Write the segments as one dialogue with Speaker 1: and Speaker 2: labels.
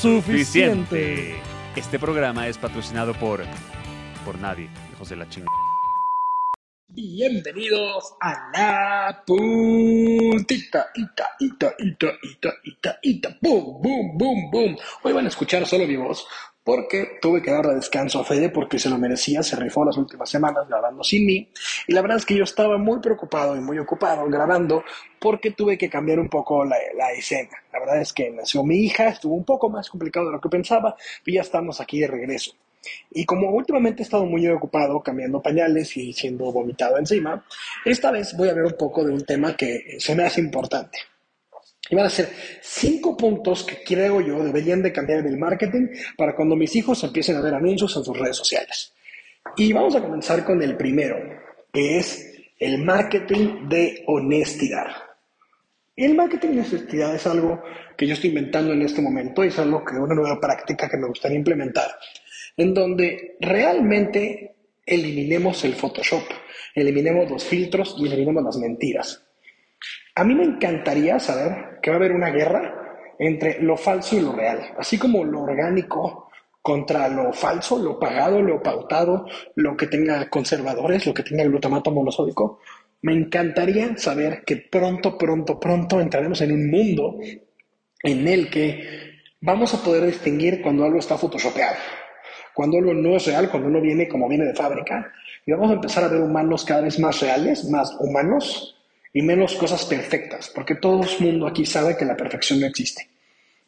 Speaker 1: suficiente. Este programa es patrocinado por por nadie, hijos de la chingada.
Speaker 2: Bienvenidos a la puntita, ita, ita, ita, ita, ita, ita, boom, boom, boom, boom. Hoy van a escuchar solo mi voz porque tuve que darle descanso a Fede porque se lo merecía, se rifó las últimas semanas grabando sin mí y la verdad es que yo estaba muy preocupado y muy ocupado grabando porque tuve que cambiar un poco la, la escena. La verdad es que nació mi hija, estuvo un poco más complicado de lo que pensaba y ya estamos aquí de regreso. Y como últimamente he estado muy ocupado cambiando pañales y siendo vomitado encima, esta vez voy a ver un poco de un tema que se me hace importante. Y van a ser cinco puntos que creo yo deberían de cambiar en el marketing para cuando mis hijos empiecen a ver anuncios en sus redes sociales. Y vamos a comenzar con el primero, que es el marketing de honestidad. El marketing de honestidad es algo que yo estoy inventando en este momento y es algo que una nueva práctica que me gustaría implementar en donde realmente eliminemos el Photoshop, eliminemos los filtros y eliminemos las mentiras. A mí me encantaría saber que va a haber una guerra entre lo falso y lo real, así como lo orgánico contra lo falso, lo pagado, lo pautado, lo que tenga conservadores, lo que tenga glutamato monosódico. Me encantaría saber que pronto, pronto, pronto entraremos en un mundo en el que vamos a poder distinguir cuando algo está photoshopeado cuando algo no es real, cuando uno viene como viene de fábrica, y vamos a empezar a ver humanos cada vez más reales, más humanos y menos cosas perfectas, porque todo el mundo aquí sabe que la perfección no existe.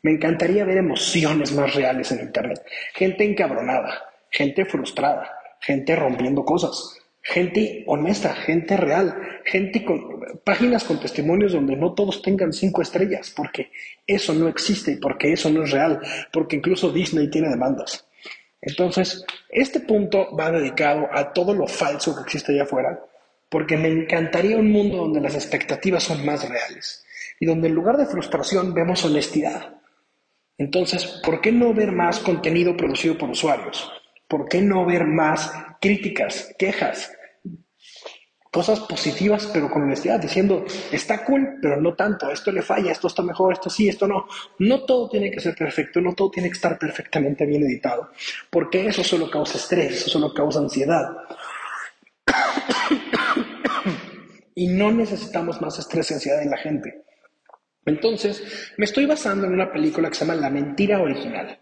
Speaker 2: Me encantaría ver emociones más reales en Internet, gente encabronada, gente frustrada, gente rompiendo cosas, gente honesta, gente real, gente con páginas con testimonios donde no todos tengan cinco estrellas, porque eso no existe, porque eso no es real, porque incluso Disney tiene demandas. Entonces, este punto va dedicado a todo lo falso que existe allá afuera, porque me encantaría un mundo donde las expectativas son más reales y donde en lugar de frustración vemos honestidad. Entonces, ¿por qué no ver más contenido producido por usuarios? ¿Por qué no ver más críticas, quejas, cosas positivas, pero con honestidad, diciendo, está cool, pero no tanto, esto le falla, esto está mejor, esto sí, esto no. No todo tiene que ser perfecto, no todo tiene que estar perfectamente bien editado, porque eso solo causa estrés, eso solo causa ansiedad. Y no necesitamos más estrés y ansiedad en la gente. Entonces, me estoy basando en una película que se llama La Mentira Original.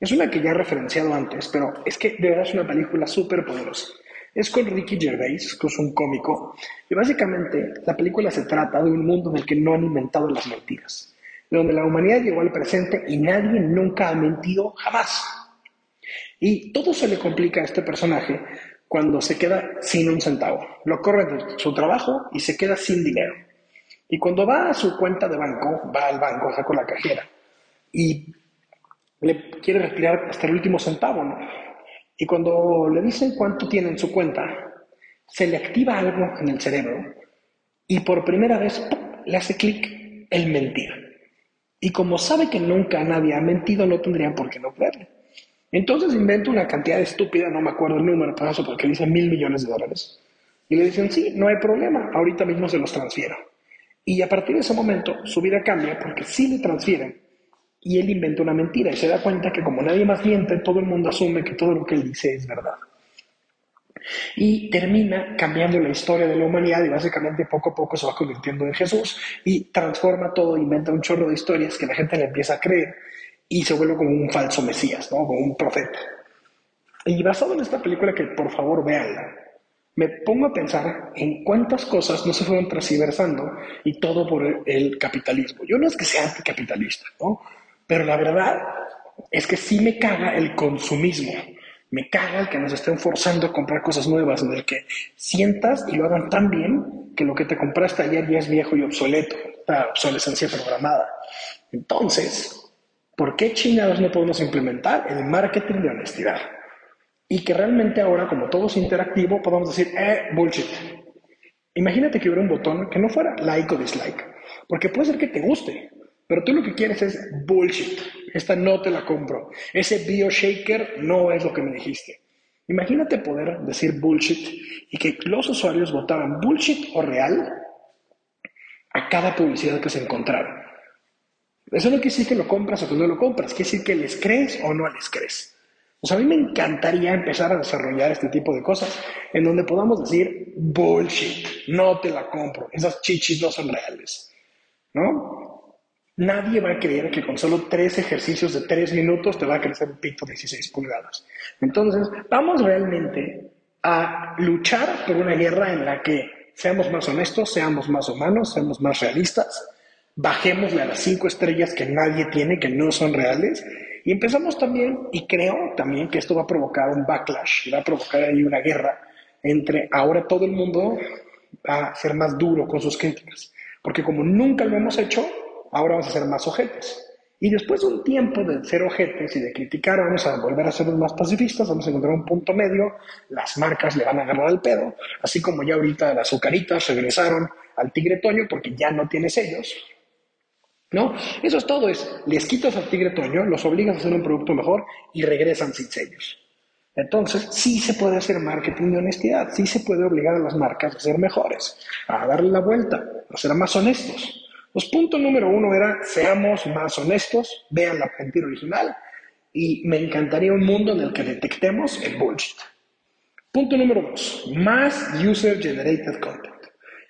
Speaker 2: Es una que ya he referenciado antes, pero es que de verdad es una película súper poderosa. Es con Ricky Gervais, que es un cómico, y básicamente la película se trata de un mundo en el que no han inventado las mentiras, donde la humanidad llegó al presente y nadie nunca ha mentido jamás. Y todo se le complica a este personaje cuando se queda sin un centavo. Lo corre de su trabajo y se queda sin dinero. Y cuando va a su cuenta de banco, va al banco, saca la cajera y le quiere retirar hasta el último centavo, ¿no? Y cuando le dicen cuánto tiene en su cuenta, se le activa algo en el cerebro y por primera vez le hace clic el mentir. Y como sabe que nunca nadie ha mentido, no tendrían por qué no creerle. Entonces inventa una cantidad estúpida, no me acuerdo el número, por eso, porque dice mil millones de dólares. Y le dicen, sí, no hay problema, ahorita mismo se los transfiero. Y a partir de ese momento su vida cambia porque sí le transfieren y él inventa una mentira y se da cuenta que como nadie más miente, todo el mundo asume que todo lo que él dice es verdad. Y termina cambiando la historia de la humanidad y básicamente poco a poco se va convirtiendo en Jesús y transforma todo, inventa un chorro de historias que la gente le empieza a creer y se vuelve como un falso Mesías, ¿no? como un profeta. Y basado en esta película que por favor véanla, me pongo a pensar en cuántas cosas no se fueron transversando y todo por el capitalismo. Yo no es que sea anticapitalista, ¿no? Pero la verdad es que sí me caga el consumismo. Me caga el que nos estén forzando a comprar cosas nuevas, en el que sientas y lo hagan tan bien que lo que te compraste ayer ya es viejo y obsoleto, la obsolescencia programada. Entonces, ¿por qué chingados no podemos implementar el marketing de honestidad? Y que realmente ahora, como todo es interactivo, podamos decir, eh, bullshit. Imagínate que hubiera un botón que no fuera like o dislike, porque puede ser que te guste, pero tú lo que quieres es bullshit. Esta no te la compro. Ese BioShaker no es lo que me dijiste. Imagínate poder decir bullshit y que los usuarios votaran bullshit o real a cada publicidad que se encontraron. Eso no quiere decir que lo compras o que no lo compras, quiere decir que les crees o no les crees. O sea, a mí me encantaría empezar a desarrollar este tipo de cosas en donde podamos decir bullshit, no te la compro, esas chichis no son reales. ¿No? Nadie va a creer que con solo tres ejercicios de tres minutos te va a crecer un pito de 16 pulgadas. Entonces, vamos realmente a luchar por una guerra en la que seamos más honestos, seamos más humanos, seamos más realistas, bajémosle a las cinco estrellas que nadie tiene, que no son reales, y empezamos también, y creo también que esto va a provocar un backlash, va a provocar ahí una guerra entre ahora todo el mundo a ser más duro con sus críticas, porque como nunca lo hemos hecho, ahora vamos a ser más ojetes. Y después de un tiempo de ser ojetes y de criticar, vamos a volver a ser más pacifistas, vamos a encontrar un punto medio, las marcas le van a agarrar el pedo, así como ya ahorita las azucaritas regresaron al tigre toño porque ya no tiene sellos, ¿No? Eso es todo, es, les quitas al tigre toño, los obligas a hacer un producto mejor y regresan sin sellos. Entonces, sí se puede hacer marketing de honestidad, sí se puede obligar a las marcas a ser mejores, a darle la vuelta, a ser más honestos. Los punto número uno era, seamos más honestos, vean la mentira original, y me encantaría un mundo en el que detectemos el bullshit. Punto número dos, más user generated content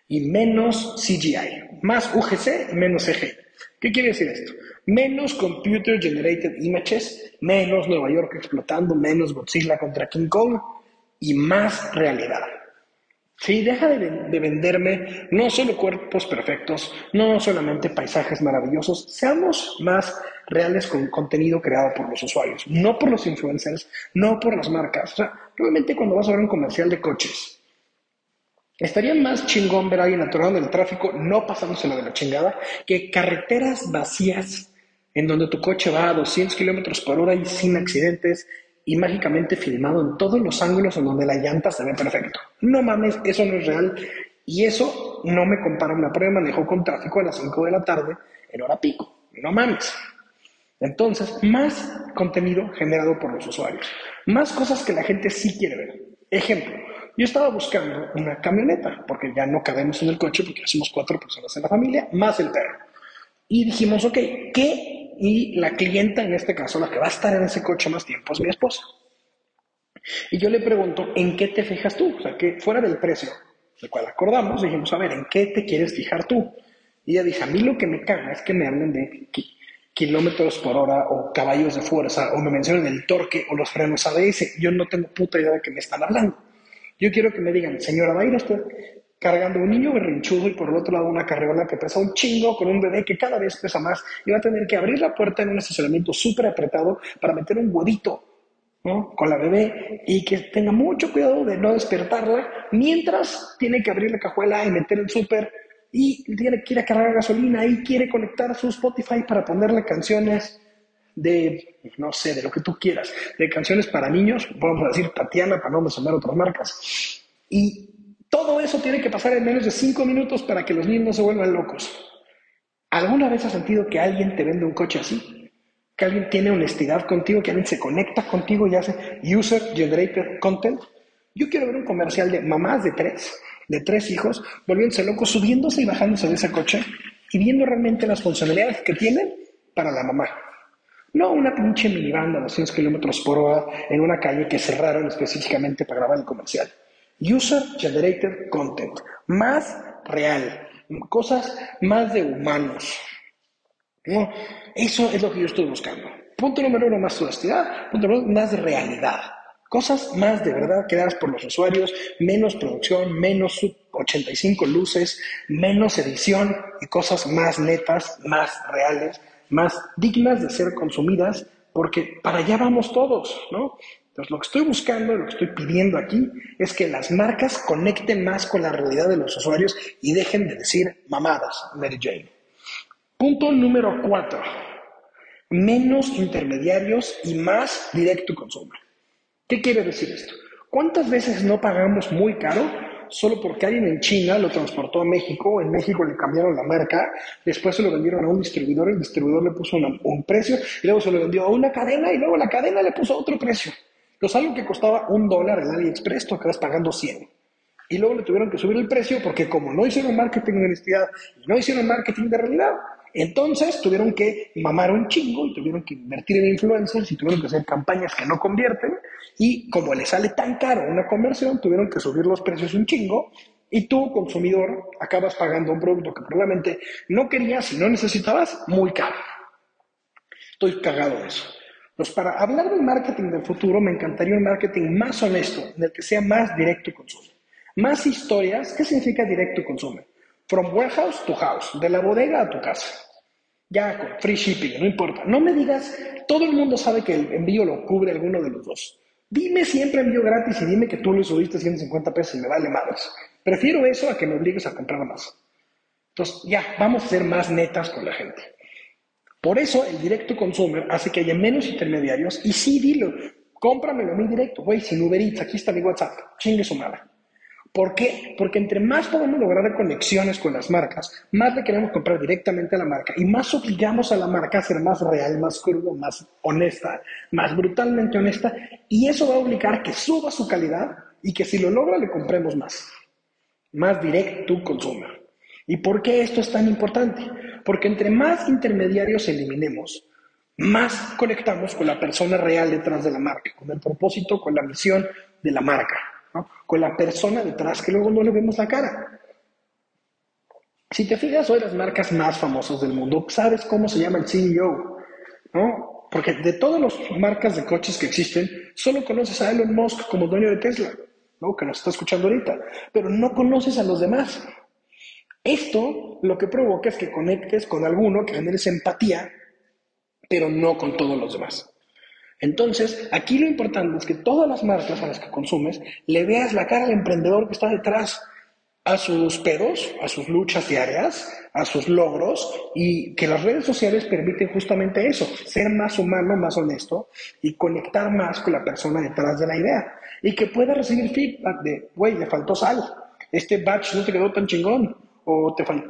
Speaker 2: y menos CGI, más UGC, menos CGI. ¿Qué quiere decir esto? Menos computer generated images, menos Nueva York explotando, menos Godzilla contra King Kong y más realidad. Sí, deja de, venderme no solo cuerpos perfectos, no solamente paisajes maravillosos, seamos más reales con contenido creado por los usuarios, no por los influencers, no por las marcas. O sea, realmente cuando vas a ver un comercial de coches, Estaría más chingón ver a alguien atorado en el tráfico, no pasándoselo de la chingada, que carreteras vacías en donde tu coche va a 200 kilómetros por hora y sin accidentes y mágicamente filmado en todos los ángulos en donde la llanta se ve perfecto. No mames, eso no es real y eso no me compara una prueba de manejo con tráfico a las 5 de la tarde en hora pico. No mames. Entonces, más contenido generado por los usuarios, más cosas que la gente sí quiere ver. Ejemplo, yo estaba buscando una camioneta, porque ya no cabemos en el coche, porque somos cuatro personas en la familia, más el perro. Y dijimos, ok, ¿qué? Y la clienta, en este caso, la que va a estar en ese coche más tiempo, es mi esposa. Y yo le pregunto, ¿en qué te fijas tú? O sea, que fuera del precio, del cual acordamos, dijimos, a ver, ¿en qué te quieres fijar tú? Y ella dice, a mí lo que me caga es que me hablen de kilómetros por hora o caballos de fuerza o me mencionen el torque o los frenos ABS. Yo no tengo puta idea de qué me están hablando. Yo quiero que me digan, señora, va a ir usted cargando un niño berrinchudo y por el otro lado una carreola que pesa un chingo con un bebé que cada vez pesa más y va a tener que abrir la puerta en un estacionamiento súper apretado para meter un huevito ¿no? con la bebé y que tenga mucho cuidado de no despertarla mientras tiene que abrir la cajuela y meter el súper y tiene que cargar gasolina y quiere conectar su Spotify para ponerle canciones de, no sé, de lo que tú quieras, de canciones para niños, vamos a decir Tatiana para no mencionar otras marcas. Y todo eso tiene que pasar en menos de cinco minutos para que los niños no se vuelvan locos. ¿Alguna vez has sentido que alguien te vende un coche así? Que alguien tiene honestidad contigo, que alguien se conecta contigo y hace user generated content. Yo quiero ver un comercial de mamás de tres, de tres hijos, volviéndose locos, subiéndose y bajándose de ese coche y viendo realmente las funcionalidades que tienen para la mamá. No una pinche minivan a 200 kilómetros por hora en una calle que cerraron específicamente para grabar el comercial. User Generated Content. Más real. Cosas más de humanos. Eso es lo que yo estoy buscando. Punto número uno, más honestidad. Punto número uno, más realidad. Cosas más de verdad creadas por los usuarios, menos producción, menos 85 luces, menos edición y cosas más netas, más reales, más dignas de ser consumidas, porque para allá vamos todos, ¿no? Entonces, lo que estoy buscando, lo que estoy pidiendo aquí, es que las marcas conecten más con la realidad de los usuarios y dejen de decir mamadas, Mary Jane. Punto número cuatro. menos intermediarios y más directo consumo. ¿Qué quiere decir esto? ¿Cuántas veces no pagamos muy caro solo porque alguien en China lo transportó a México, en México le cambiaron la marca, después se lo vendieron a un distribuidor, el distribuidor le puso un precio, y luego se lo vendió a una cadena y luego la cadena le puso otro precio. Entonces algo que costaba un dólar en AliExpress, tú acabas pagando 100. Y luego le tuvieron que subir el precio porque como no hicieron marketing de honestidad no hicieron marketing de realidad, entonces tuvieron que mamar un chingo y tuvieron que invertir en influencers y tuvieron que hacer campañas que no convierten y como le sale tan caro una conversión, tuvieron que subir los precios un chingo y tú, consumidor, acabas pagando un producto que probablemente no querías y no necesitabas muy caro. Estoy cagado de eso. Pues para hablar del marketing del futuro, me encantaría un marketing más honesto, en el que sea más directo consumo. Más historias, ¿qué significa directo consumo? From warehouse to house, de la bodega a tu casa. Ya con free shipping, no importa. No me digas, todo el mundo sabe que el envío lo cubre alguno de los dos. Dime siempre envío gratis y dime que tú lo subiste 150 pesos y me vale más. Prefiero eso a que me obligues a comprar más. Entonces, ya, vamos a ser más netas con la gente. Por eso el directo consumer hace que haya menos intermediarios y sí, dilo, cómpramelo a mí directo, güey, sin Uber Eats, aquí está mi WhatsApp, chingue su madre. ¿Por qué? Porque entre más podemos lograr conexiones con las marcas, más le queremos comprar directamente a la marca y más obligamos a la marca a ser más real, más crudo, más honesta, más brutalmente honesta y eso va a obligar que suba su calidad y que si lo logra le compremos más. Más direct to consumer. ¿Y por qué esto es tan importante? Porque entre más intermediarios eliminemos, más conectamos con la persona real detrás de la marca, con el propósito, con la misión de la marca con la persona detrás que luego no le vemos la cara. Si te fijas, hoy las marcas más famosas del mundo, sabes cómo se llama el CEO, ¿no? Porque de todas las marcas de coches que existen, solo conoces a Elon Musk como dueño de Tesla, ¿no? Que nos está escuchando ahorita, pero no conoces a los demás. Esto lo que provoca es que conectes con alguno, que generes empatía, pero no con todos los demás. Entonces, aquí lo importante es que todas las marcas a las que consumes le veas la cara al emprendedor que está detrás, a sus pedos, a sus luchas diarias, a sus logros y que las redes sociales permiten justamente eso, ser más humano, más honesto y conectar más con la persona detrás de la idea y que pueda recibir feedback de, güey, le faltó sal, este batch no te quedó tan chingón,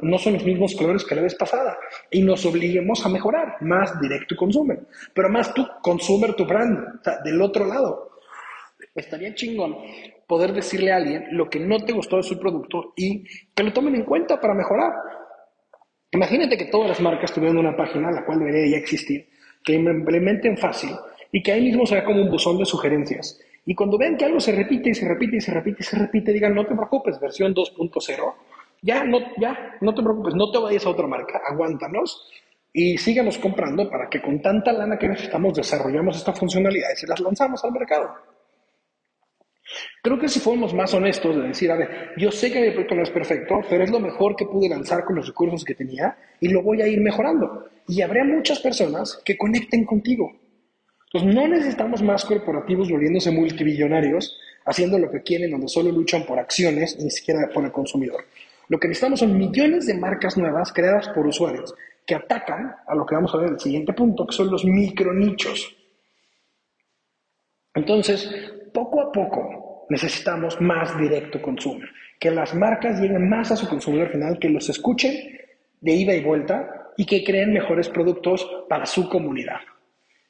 Speaker 2: no son los mismos colores que la vez pasada. Y nos obliguemos a mejorar, más directo consumer, pero más tú consumer tu brand, del otro lado. Estaría chingón poder decirle a alguien lo que no te gustó de su producto y que lo tomen en cuenta para mejorar. Imagínate que todas las marcas tuvieran una página, la cual debería ya existir, que implementen fácil y que ahí mismo sea como un buzón de sugerencias. Y cuando vean que algo se repite y se repite y se repite y se repite, digan, no te preocupes, versión 2.0 ya no, ya, no te preocupes, no te vayas a otra marca, aguántanos y síganos comprando para que con tanta lana que necesitamos desarrollemos esta funcionalidad y las lanzamos al mercado. Creo que si fuéramos más honestos de decir, a ver, yo sé que mi proyecto no es perfecto, pero es lo mejor que pude lanzar con los recursos que tenía y lo voy a ir mejorando. Y habrá muchas personas que conecten contigo. Entonces, no necesitamos más corporativos volviéndose multimillonarios, haciendo lo que quieren, donde solo luchan por acciones, ni siquiera por el consumidor. Lo que necesitamos son millones de marcas nuevas creadas por usuarios que atacan a lo que vamos a ver en el siguiente punto, que son los micronichos. Entonces, poco a poco necesitamos más directo consumo, que las marcas lleguen más a su consumidor final, que los escuchen de ida y vuelta y que creen mejores productos para su comunidad.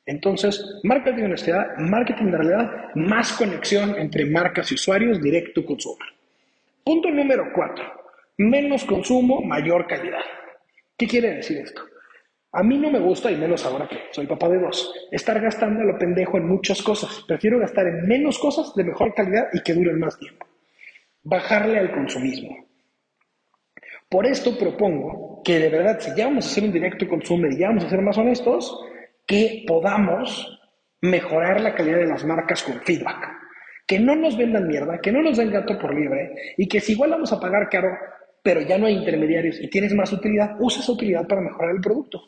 Speaker 2: Entonces, marketing de honestidad, marketing de realidad, más conexión entre marcas y usuarios, directo consumo. Punto número cuatro. Menos consumo, mayor calidad. ¿Qué quiere decir esto? A mí no me gusta, y menos ahora que soy papá de dos, estar gastando a lo pendejo en muchas cosas. Prefiero gastar en menos cosas de mejor calidad y que duren más tiempo. Bajarle al consumismo. Por esto propongo que de verdad, si ya vamos a hacer un directo consumo y ya vamos a ser más honestos, que podamos mejorar la calidad de las marcas con feedback. Que no nos vendan mierda, que no nos den gato por libre y que si igual vamos a pagar caro, pero ya no hay intermediarios y tienes más utilidad, usa esa utilidad para mejorar el producto,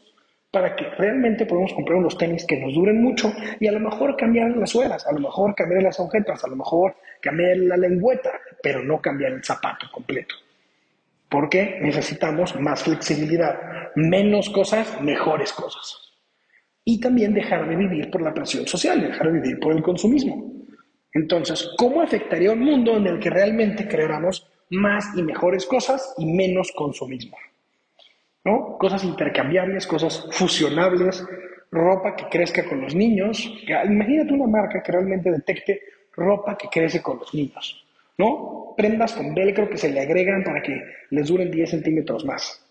Speaker 2: para que realmente podamos comprar unos tenis que nos duren mucho y a lo mejor cambiar las suelas, a lo mejor cambiar las agujetas, a lo mejor cambiar la lengüeta, pero no cambiar el zapato completo. Porque necesitamos más flexibilidad, menos cosas, mejores cosas. y también dejar de vivir por la presión social, dejar de vivir por el consumismo. Entonces, ¿cómo afectaría un mundo en el que realmente creáramos más y mejores cosas y menos consumismo? ¿No? Cosas intercambiables, cosas fusionables, ropa que crezca con los niños. Imagínate una marca que realmente detecte ropa que crece con los niños, ¿no? Prendas con velcro que se le agregan para que les duren 10 centímetros más.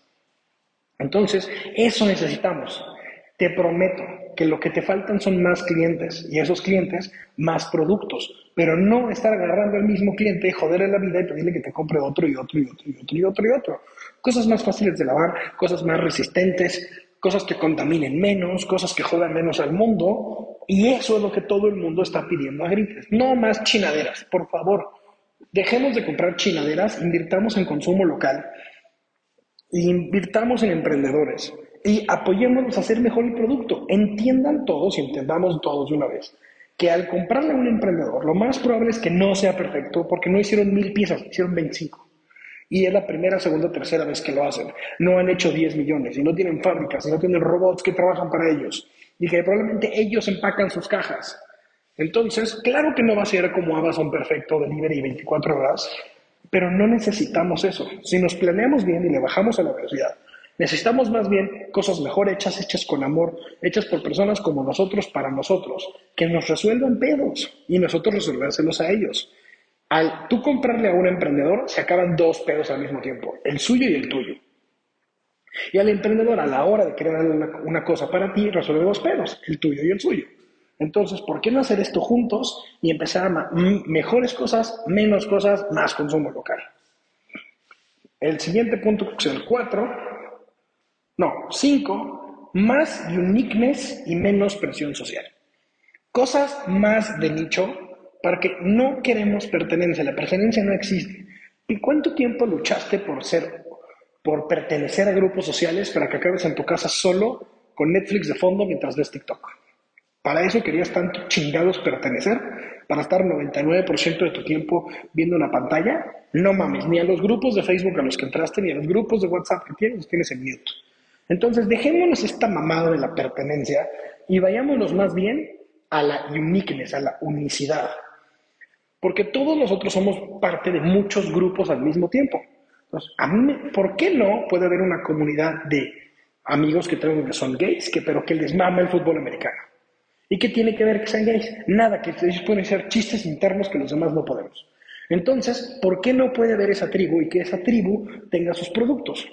Speaker 2: Entonces, eso necesitamos. Te prometo que lo que te faltan son más clientes y esos clientes más productos, pero no estar agarrando al mismo cliente joderle la vida y pedirle que te compre otro y otro y otro y otro y otro y otro. Cosas más fáciles de lavar, cosas más resistentes, cosas que contaminen menos, cosas que jodan menos al mundo, y eso es lo que todo el mundo está pidiendo a gritos. No más chinaderas, por favor. Dejemos de comprar chinaderas, invirtamos en consumo local, invirtamos en emprendedores y apoyémonos a hacer mejor el producto. Entiendan todos y entendamos todos de una vez que al comprarle a un emprendedor, lo más probable es que no sea perfecto porque no hicieron mil piezas, hicieron 25. Y es la primera, segunda, tercera vez que lo hacen. No han hecho 10 millones y no tienen fábricas y no tienen robots que trabajan para ellos. Y que probablemente ellos empacan sus cajas. Entonces, claro que no va a ser como Amazon perfecto, delivery 24 horas, pero no necesitamos eso. Si nos planeamos bien y le bajamos a la velocidad, necesitamos más bien cosas mejor hechas, hechas con amor, hechas por personas como nosotros para nosotros, que nos resuelvan pedos y nosotros resolvérselos a ellos. Al tú comprarle a un emprendedor, se acaban dos pedos al mismo tiempo, el suyo y el tuyo. Y al emprendedor, a la hora de una, una cosa para ti, resuelve dos pedos, el tuyo y el suyo. Entonces, ¿por qué no hacer esto juntos y empezar a mejores cosas, menos cosas, más consumo local? El siguiente punto, que es el 4, no, 5, más uniqueness y menos presión social. Cosas más de nicho para que no queremos pertenencia, la pertenencia no existe. ¿Y cuánto tiempo luchaste por ser, por pertenecer a grupos sociales para que acabes en tu casa solo con Netflix de fondo mientras ves TikTok? Para eso querías tanto chingados pertenecer, para estar 99% de tu tiempo viendo una pantalla. No mames, ni a los grupos de Facebook a los que entraste, ni a los grupos de WhatsApp que tienes, los tienes en mute. Entonces, dejémonos esta mamada de la pertenencia y vayámonos más bien a la uniqueness, a la unicidad. Porque todos nosotros somos parte de muchos grupos al mismo tiempo. Entonces, ¿por qué no puede haber una comunidad de amigos que tengo que son gays, que, pero que les mama el fútbol americano? ¿Y qué tiene que ver que sean gays? Nada, que ellos pueden ser chistes internos que los demás no podemos. Entonces, ¿por qué no puede haber esa tribu y que esa tribu tenga sus productos?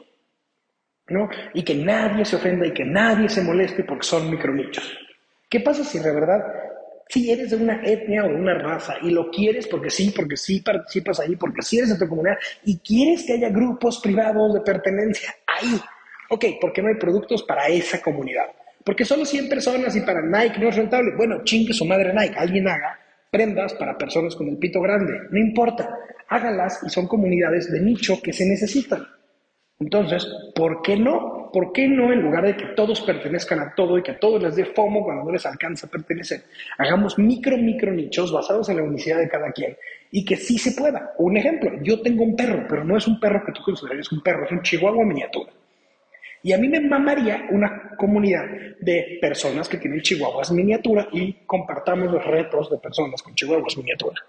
Speaker 2: ¿No? Y que nadie se ofenda y que nadie se moleste porque son micronichos. ¿Qué pasa si de verdad, si eres de una etnia o de una raza y lo quieres porque sí, porque sí participas ahí, porque sí eres de tu comunidad y quieres que haya grupos privados de pertenencia ahí? Ok, ¿por qué no hay productos para esa comunidad? Porque solo 100 personas y para Nike no es rentable. Bueno, chingue su madre Nike. Alguien haga prendas para personas con el pito grande. No importa. Hágalas y son comunidades de nicho que se necesitan. Entonces, ¿por qué no? ¿Por qué no en lugar de que todos pertenezcan a todo y que a todos les dé FOMO cuando no les alcanza a pertenecer? Hagamos micro, micro nichos basados en la unicidad de cada quien y que sí se pueda. Un ejemplo, yo tengo un perro, pero no es un perro que tú consideres un perro, es un chihuahua miniatura. Y a mí me mamaría una comunidad de personas que tienen chihuahuas miniatura y compartamos los retos de personas con chihuahuas miniatura.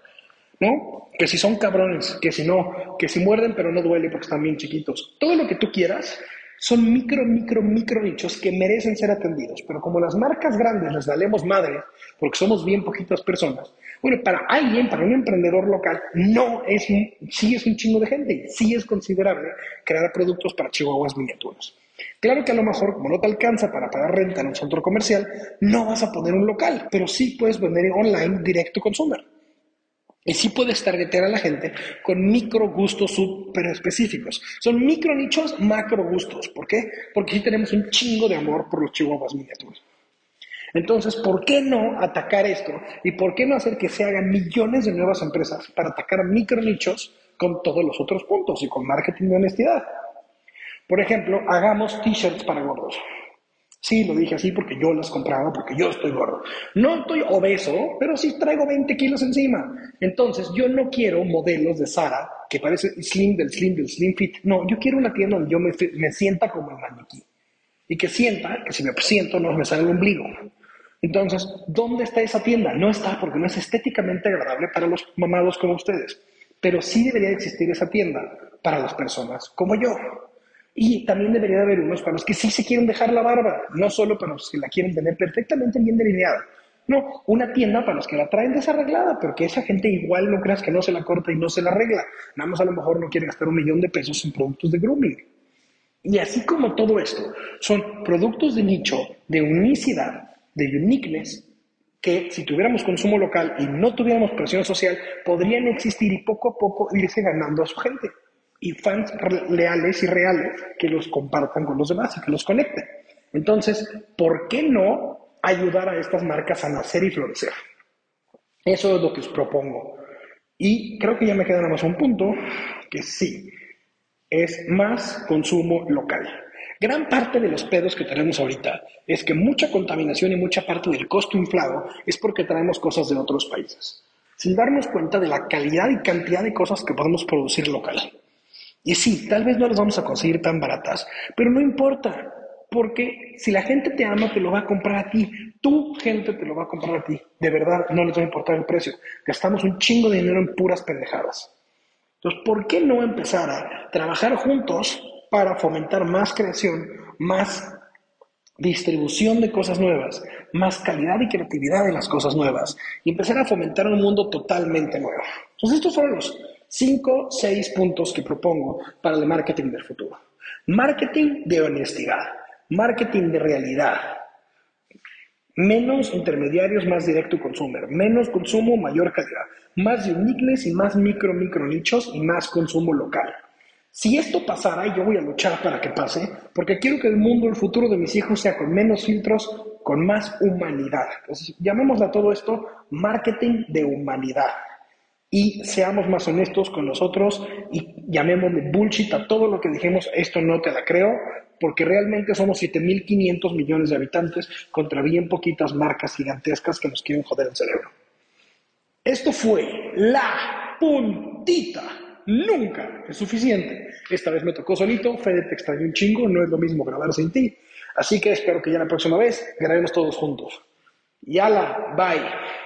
Speaker 2: ¿No? Que si son cabrones, que si no, que si muerden pero no duele porque están bien chiquitos. Todo lo que tú quieras son micro, micro, micro nichos que merecen ser atendidos. Pero como las marcas grandes les valemos madre, porque somos bien poquitas personas, bueno, para alguien, para un emprendedor local, no es, sí es un chingo de gente, sí es considerable crear productos para chihuahuas miniaturas. Claro que a lo mejor, como no te alcanza para pagar renta en un centro comercial, no vas a poner un local, pero sí puedes vender online directo consumer. Y sí puedes targetear a la gente con micro gustos súper específicos. Son micro nichos, macro gustos. ¿Por qué? Porque sí tenemos un chingo de amor por los chihuahuas miniaturas. Entonces, ¿por qué no atacar esto? ¿Y por qué no hacer que se hagan millones de nuevas empresas para atacar micro nichos con todos los otros puntos y con marketing de honestidad? Por ejemplo, hagamos t-shirts para gordos. Sí, lo dije así porque yo las compraba, porque yo estoy gordo. No estoy obeso, pero sí traigo 20 kilos encima. Entonces, yo no quiero modelos de Sara que parece slim del slim del slim fit. No, yo quiero una tienda donde yo me, me sienta como el maniquí. y que sienta que si me siento no me sale el ombligo. Entonces, ¿dónde está esa tienda? No está porque no es estéticamente agradable para los mamados como ustedes, pero sí debería existir esa tienda para las personas como yo. Y también debería haber unos para los que sí se quieren dejar la barba, no solo para los que la quieren tener perfectamente bien delineada. No, una tienda para los que la traen desarreglada, pero que esa gente igual no creas que no se la corta y no se la arregla. Nada más a lo mejor no quiere gastar un millón de pesos en productos de grooming. Y así como todo esto, son productos de nicho, de unicidad, de uniqueness, que si tuviéramos consumo local y no tuviéramos presión social, podrían existir y poco a poco irse ganando a su gente. Y fans leales y reales que los compartan con los demás y que los conecten. Entonces, ¿por qué no ayudar a estas marcas a nacer y florecer? Eso es lo que os propongo. Y creo que ya me queda nada más un punto, que sí, es más consumo local. Gran parte de los pedos que tenemos ahorita es que mucha contaminación y mucha parte del costo inflado es porque traemos cosas de otros países, sin darnos cuenta de la calidad y cantidad de cosas que podemos producir local. Y sí, tal vez no las vamos a conseguir tan baratas, pero no importa, porque si la gente te ama, te lo va a comprar a ti. Tu gente te lo va a comprar a ti. De verdad, no les va a importar el precio. Gastamos un chingo de dinero en puras pendejadas. Entonces, ¿por qué no empezar a trabajar juntos para fomentar más creación, más distribución de cosas nuevas, más calidad y creatividad en las cosas nuevas y empezar a fomentar un mundo totalmente nuevo? Entonces, estos fueron los cinco, seis puntos que propongo para el marketing del futuro. Marketing de honestidad, marketing de realidad, Menos intermediarios, más directo consumer. Menos consumo, mayor calidad. Más uniqueness y más micro, micro nichos y más consumo local. Si esto pasara, yo voy a luchar para que pase, porque quiero que el mundo, el futuro de mis hijos sea con menos filtros, con más humanidad. Entonces, a todo esto marketing de humanidad. Y seamos más honestos con nosotros y llamémosle bullshit a todo lo que dijimos, esto no te la creo, porque realmente somos 7.500 millones de habitantes contra bien poquitas marcas gigantescas que nos quieren joder el cerebro. Esto fue la puntita. Nunca es suficiente. Esta vez me tocó solito, Fede te extrañó un chingo, no es lo mismo grabar sin ti. Así que espero que ya la próxima vez grabemos todos juntos. Yala, bye.